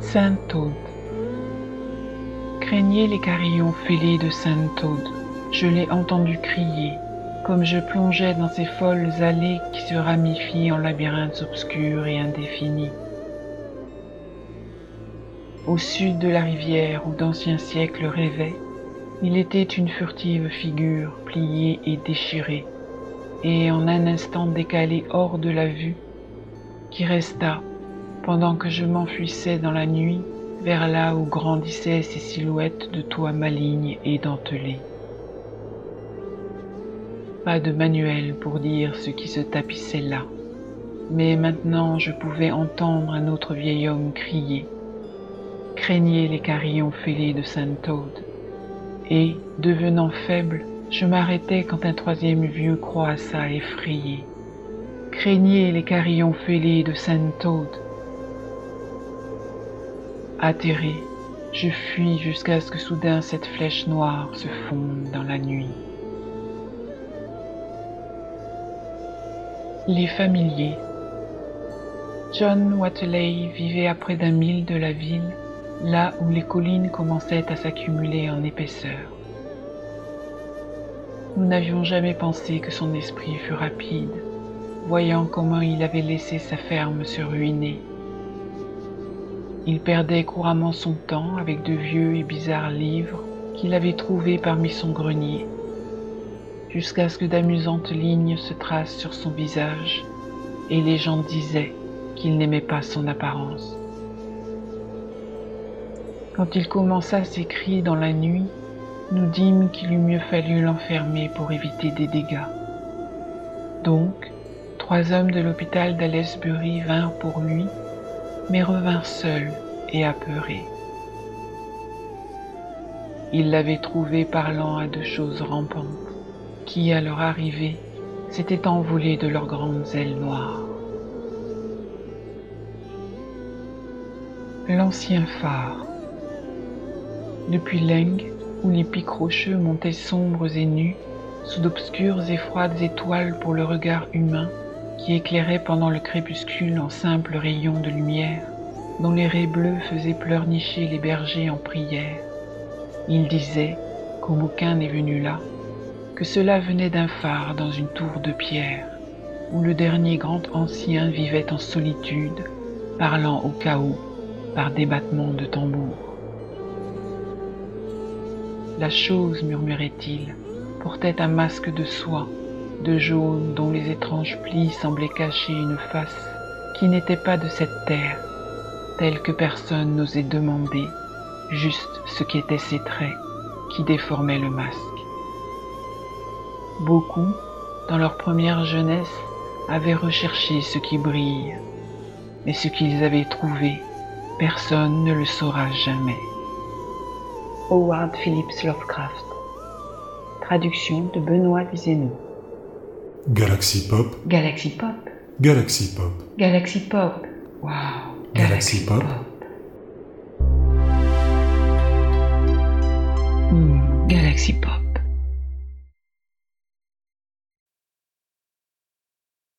Sainte Aude. Craignez les carillons fêlés de Sainte Aude. Je l'ai entendu crier, comme je plongeais dans ces folles allées qui se ramifient en labyrinthes obscurs et indéfinis. Au sud de la rivière où d'anciens siècles rêvaient, il était une furtive figure pliée et déchirée, et en un instant décalé hors de la vue, qui resta, pendant que je m'enfuissais dans la nuit, vers là où grandissaient ces silhouettes de toits malignes et dentelés. Pas de manuel pour dire ce qui se tapissait là, mais maintenant je pouvais entendre un autre vieil homme crier. Craignez les carillons fêlés de Sainte-Aude. Et, devenant faible, je m'arrêtais quand un troisième vieux croissa effrayé. Craignez les carillons fêlés de Sainte-Aude. Atterré, je fuis jusqu'à ce que soudain cette flèche noire se fonde dans la nuit. Les familiers. John Wateley vivait à près d'un mille de la ville, là où les collines commençaient à s'accumuler en épaisseur. Nous n'avions jamais pensé que son esprit fût rapide, voyant comment il avait laissé sa ferme se ruiner. Il perdait couramment son temps avec de vieux et bizarres livres qu'il avait trouvés parmi son grenier, jusqu'à ce que d'amusantes lignes se tracent sur son visage, et les gens disaient qu'il n'aimait pas son apparence. Quand il commença ses cris dans la nuit, nous dîmes qu'il eût mieux fallu l'enfermer pour éviter des dégâts. Donc, trois hommes de l'hôpital d'Alesbury vinrent pour lui, mais revinrent seuls et apeurés. Ils l'avaient trouvé parlant à de choses rampantes, qui, à leur arrivée, s'étaient envolées de leurs grandes ailes noires. L'ancien phare. Depuis Leng, où les pics rocheux montaient sombres et nus, sous d'obscures et froides étoiles pour le regard humain, qui éclairait pendant le crépuscule en simples rayons de lumière, dont les raies bleues faisaient pleurnicher les bergers en prière. Il disait, comme aucun n'est venu là, que cela venait d'un phare dans une tour de pierre, où le dernier grand ancien vivait en solitude, parlant au chaos par des battements de tambour. La chose, murmurait-il, portait un masque de soie, de jaune dont les étranges plis semblaient cacher une face qui n'était pas de cette terre, telle que personne n'osait demander, juste ce qu'étaient ses traits qui déformaient le masque. Beaucoup, dans leur première jeunesse, avaient recherché ce qui brille, mais ce qu'ils avaient trouvé, personne ne le saura jamais. Howard Phillips Lovecraft. Traduction de Benoît. Galaxy Pop. Galaxy Pop. Galaxy Pop. Galaxy Pop. Wow. Galaxy Pop. Hmm, Galaxy Pop.